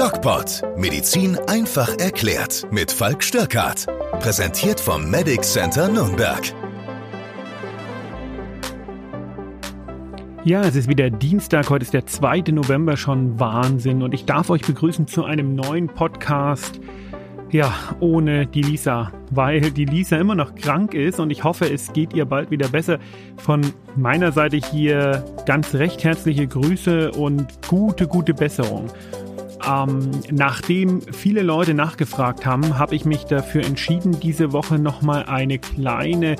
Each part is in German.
DocPod. Medizin einfach erklärt. Mit Falk Störkart. Präsentiert vom Medic Center Nürnberg. Ja, es ist wieder Dienstag, heute ist der 2. November, schon Wahnsinn. Und ich darf euch begrüßen zu einem neuen Podcast. Ja, ohne die Lisa, weil die Lisa immer noch krank ist und ich hoffe, es geht ihr bald wieder besser. Von meiner Seite hier ganz recht herzliche Grüße und gute, gute Besserung. Ähm, nachdem viele Leute nachgefragt haben, habe ich mich dafür entschieden, diese Woche nochmal eine kleine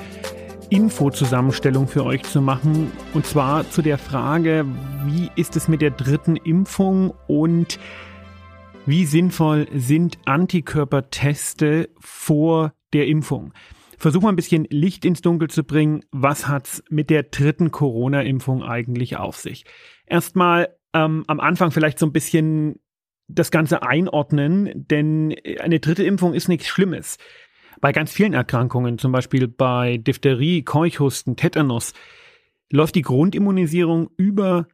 Infozusammenstellung für euch zu machen. Und zwar zu der Frage, wie ist es mit der dritten Impfung und wie sinnvoll sind Antikörperteste vor der Impfung? Versuch mal ein bisschen Licht ins Dunkel zu bringen. Was hat's mit der dritten Corona-Impfung eigentlich auf sich? Erstmal ähm, am Anfang vielleicht so ein bisschen das Ganze einordnen, denn eine dritte Impfung ist nichts Schlimmes. Bei ganz vielen Erkrankungen, zum Beispiel bei Diphtherie, Keuchhusten, Tetanus, läuft die Grundimmunisierung über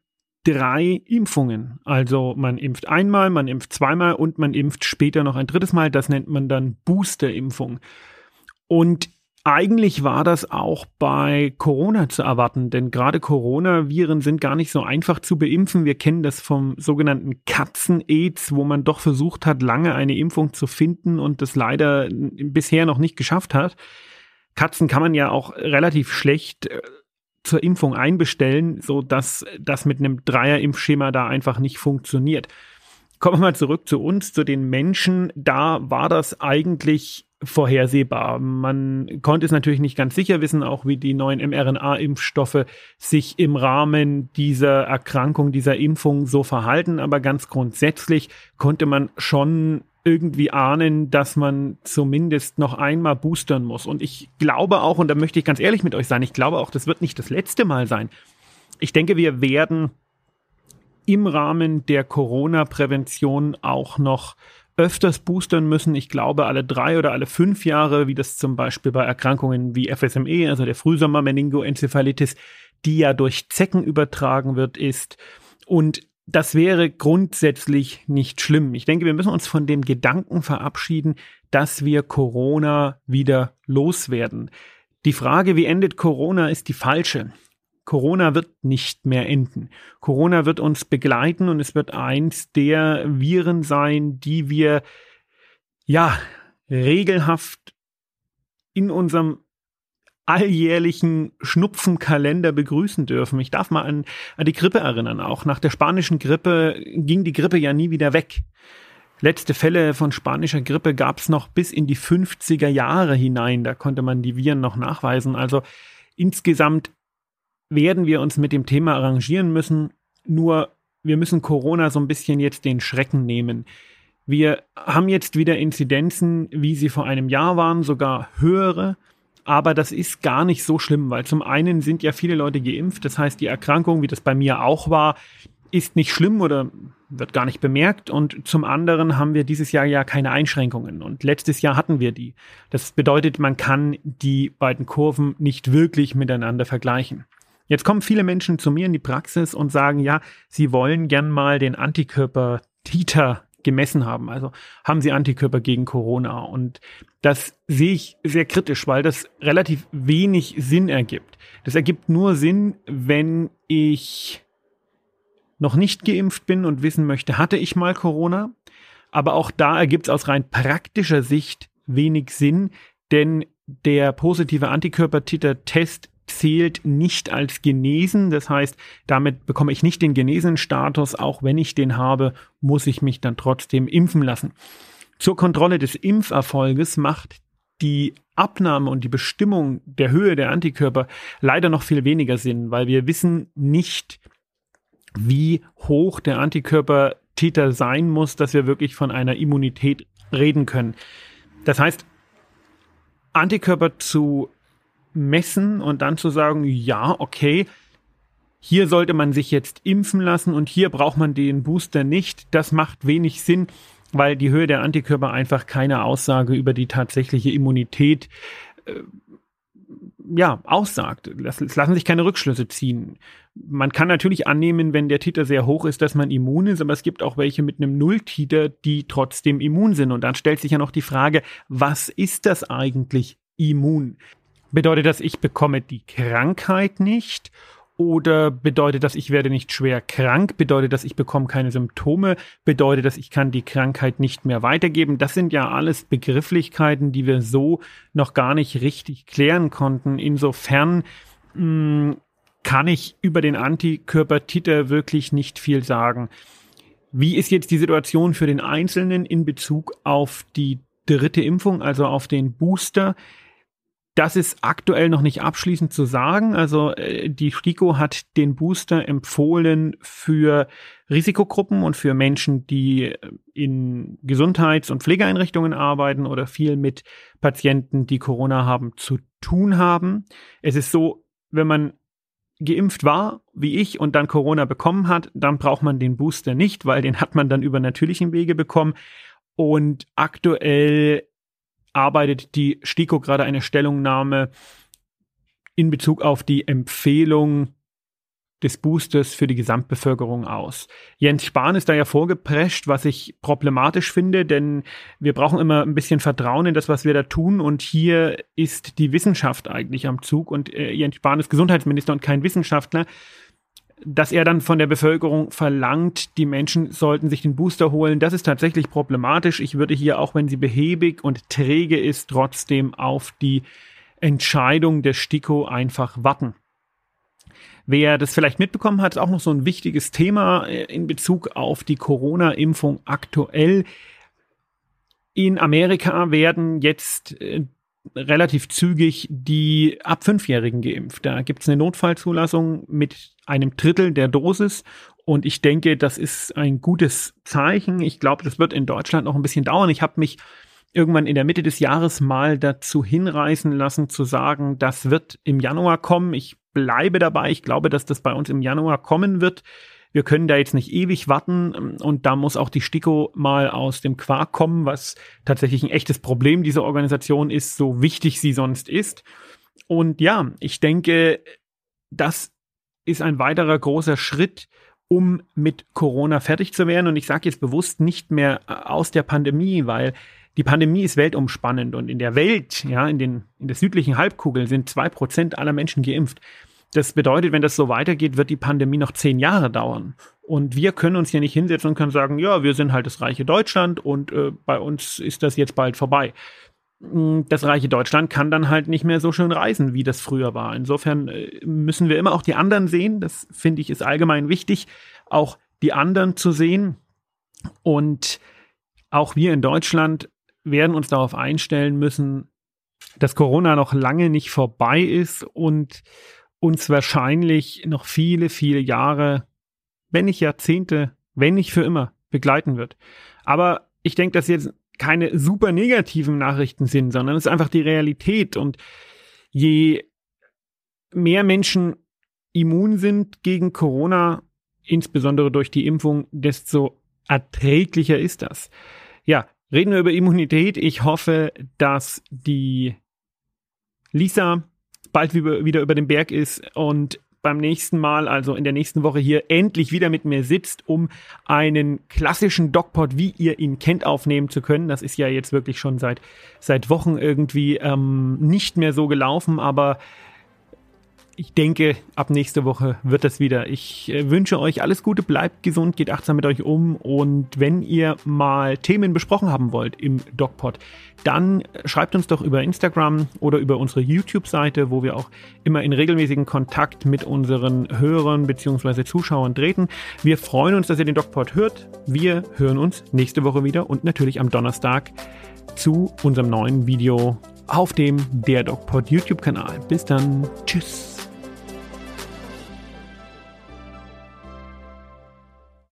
drei Impfungen. Also man impft einmal, man impft zweimal und man impft später noch ein drittes Mal. Das nennt man dann Boosterimpfung. Und eigentlich war das auch bei Corona zu erwarten, denn gerade Coronaviren sind gar nicht so einfach zu beimpfen. Wir kennen das vom sogenannten Katzen-Aids, wo man doch versucht hat, lange eine Impfung zu finden und das leider bisher noch nicht geschafft hat. Katzen kann man ja auch relativ schlecht äh, zur Impfung einbestellen, so dass das mit einem Dreier-Impfschema da einfach nicht funktioniert. Kommen wir mal zurück zu uns, zu den Menschen. Da war das eigentlich vorhersehbar. Man konnte es natürlich nicht ganz sicher wissen, auch wie die neuen mRNA-Impfstoffe sich im Rahmen dieser Erkrankung, dieser Impfung so verhalten. Aber ganz grundsätzlich konnte man schon irgendwie ahnen, dass man zumindest noch einmal boostern muss. Und ich glaube auch, und da möchte ich ganz ehrlich mit euch sein, ich glaube auch, das wird nicht das letzte Mal sein. Ich denke, wir werden im Rahmen der Corona-Prävention auch noch öfters boostern müssen. Ich glaube, alle drei oder alle fünf Jahre, wie das zum Beispiel bei Erkrankungen wie FSME, also der Frühsommer-Meningoenzephalitis, die ja durch Zecken übertragen wird, ist. Und das wäre grundsätzlich nicht schlimm. Ich denke, wir müssen uns von dem Gedanken verabschieden, dass wir Corona wieder loswerden. Die Frage, wie endet Corona, ist die falsche. Corona wird nicht mehr enden. Corona wird uns begleiten und es wird eins der Viren sein, die wir ja regelhaft in unserem alljährlichen Schnupfenkalender begrüßen dürfen. Ich darf mal an, an die Grippe erinnern. Auch nach der spanischen Grippe ging die Grippe ja nie wieder weg. Letzte Fälle von spanischer Grippe gab es noch bis in die 50er Jahre hinein. Da konnte man die Viren noch nachweisen. Also insgesamt werden wir uns mit dem Thema arrangieren müssen. Nur wir müssen Corona so ein bisschen jetzt den Schrecken nehmen. Wir haben jetzt wieder Inzidenzen, wie sie vor einem Jahr waren, sogar höhere. Aber das ist gar nicht so schlimm, weil zum einen sind ja viele Leute geimpft. Das heißt, die Erkrankung, wie das bei mir auch war, ist nicht schlimm oder wird gar nicht bemerkt. Und zum anderen haben wir dieses Jahr ja keine Einschränkungen. Und letztes Jahr hatten wir die. Das bedeutet, man kann die beiden Kurven nicht wirklich miteinander vergleichen. Jetzt kommen viele Menschen zu mir in die Praxis und sagen, ja, sie wollen gern mal den Antikörper Titer gemessen haben. Also haben sie Antikörper gegen Corona. Und das sehe ich sehr kritisch, weil das relativ wenig Sinn ergibt. Das ergibt nur Sinn, wenn ich noch nicht geimpft bin und wissen möchte, hatte ich mal Corona. Aber auch da ergibt es aus rein praktischer Sicht wenig Sinn, denn der positive Antikörpertiter-Test zählt nicht als genesen. Das heißt, damit bekomme ich nicht den genesenen Status. Auch wenn ich den habe, muss ich mich dann trotzdem impfen lassen. Zur Kontrolle des Impferfolges macht die Abnahme und die Bestimmung der Höhe der Antikörper leider noch viel weniger Sinn, weil wir wissen nicht, wie hoch der Antikörpertäter sein muss, dass wir wirklich von einer Immunität reden können. Das heißt, Antikörper zu messen und dann zu sagen, ja, okay, hier sollte man sich jetzt impfen lassen und hier braucht man den Booster nicht. Das macht wenig Sinn, weil die Höhe der Antikörper einfach keine Aussage über die tatsächliche Immunität äh, ja, aussagt. Es lassen sich keine Rückschlüsse ziehen. Man kann natürlich annehmen, wenn der Titer sehr hoch ist, dass man immun ist, aber es gibt auch welche mit einem Nulltiter, die trotzdem immun sind. Und dann stellt sich ja noch die Frage, was ist das eigentlich immun? Bedeutet das, ich bekomme die Krankheit nicht oder bedeutet das, ich werde nicht schwer krank? Bedeutet das, ich bekomme keine Symptome? Bedeutet das, ich kann die Krankheit nicht mehr weitergeben? Das sind ja alles Begrifflichkeiten, die wir so noch gar nicht richtig klären konnten. Insofern mh, hm, kann ich über den Antikörpertiter wirklich nicht viel sagen. Wie ist jetzt die Situation für den Einzelnen in Bezug auf die dritte Impfung, also auf den Booster? Das ist aktuell noch nicht abschließend zu sagen. Also äh, die STIKO hat den Booster empfohlen für Risikogruppen und für Menschen, die äh, in Gesundheits- und Pflegeeinrichtungen arbeiten oder viel mit Patienten, die Corona haben, zu tun haben. Es ist so, wenn man geimpft war, wie ich, und dann Corona bekommen hat, dann braucht man den Booster nicht, weil den hat man dann über natürlichen Wege bekommen. Und aktuell arbeitet die STIKO gerade eine Stellungnahme in Bezug auf die Empfehlung des Boosters für die Gesamtbevölkerung aus. Jens Spahn ist da ja vorgeprescht, was ich problematisch finde, denn wir brauchen immer ein bisschen Vertrauen in das, was wir da tun. Und hier ist die Wissenschaft eigentlich am Zug. Und äh, Jens Spahn ist Gesundheitsminister und kein Wissenschaftler dass er dann von der Bevölkerung verlangt, die Menschen sollten sich den Booster holen, das ist tatsächlich problematisch. Ich würde hier, auch wenn sie behäbig und träge ist, trotzdem auf die Entscheidung der STIKO einfach warten. Wer das vielleicht mitbekommen hat, ist auch noch so ein wichtiges Thema in Bezug auf die Corona-Impfung aktuell. In Amerika werden jetzt äh, relativ zügig die ab Fünfjährigen geimpft. Da gibt es eine Notfallzulassung mit einem Drittel der Dosis. Und ich denke, das ist ein gutes Zeichen. Ich glaube, das wird in Deutschland noch ein bisschen dauern. Ich habe mich irgendwann in der Mitte des Jahres mal dazu hinreißen lassen, zu sagen, das wird im Januar kommen. Ich bleibe dabei. Ich glaube, dass das bei uns im Januar kommen wird. Wir können da jetzt nicht ewig warten und da muss auch die Stiko mal aus dem Quark kommen, was tatsächlich ein echtes Problem dieser Organisation ist, so wichtig sie sonst ist. Und ja, ich denke, das ist ein weiterer großer Schritt, um mit Corona fertig zu werden. Und ich sage jetzt bewusst nicht mehr äh, aus der Pandemie, weil die Pandemie ist weltumspannend und in der Welt, ja, in, den, in der südlichen Halbkugel sind zwei Prozent aller Menschen geimpft. Das bedeutet, wenn das so weitergeht, wird die Pandemie noch zehn Jahre dauern. Und wir können uns hier nicht hinsetzen und können sagen, ja, wir sind halt das reiche Deutschland und äh, bei uns ist das jetzt bald vorbei. Hm, das reiche Deutschland kann dann halt nicht mehr so schön reisen, wie das früher war. Insofern äh, müssen wir immer auch die anderen sehen. Das finde ich ist allgemein wichtig, auch die anderen zu sehen. Und auch wir in Deutschland werden uns darauf einstellen müssen, dass Corona noch lange nicht vorbei ist und uns wahrscheinlich noch viele, viele Jahre, wenn nicht Jahrzehnte, wenn nicht für immer begleiten wird. Aber ich denke, dass jetzt keine super negativen Nachrichten sind, sondern es ist einfach die Realität. Und je mehr Menschen immun sind gegen Corona, insbesondere durch die Impfung, desto erträglicher ist das. Ja, reden wir über Immunität. Ich hoffe, dass die Lisa bald wieder über den Berg ist und beim nächsten Mal, also in der nächsten Woche hier, endlich wieder mit mir sitzt, um einen klassischen Dogpod, wie ihr ihn kennt, aufnehmen zu können. Das ist ja jetzt wirklich schon seit, seit Wochen irgendwie ähm, nicht mehr so gelaufen, aber ich denke, ab nächste Woche wird das wieder. Ich äh, wünsche euch alles Gute, bleibt gesund, geht achtsam mit euch um und wenn ihr mal Themen besprochen haben wollt im DocPod, dann schreibt uns doch über Instagram oder über unsere YouTube-Seite, wo wir auch immer in regelmäßigen Kontakt mit unseren Hörern bzw. Zuschauern treten. Wir freuen uns, dass ihr den DocPod hört. Wir hören uns nächste Woche wieder und natürlich am Donnerstag zu unserem neuen Video auf dem Der DocPod YouTube-Kanal. Bis dann. Tschüss.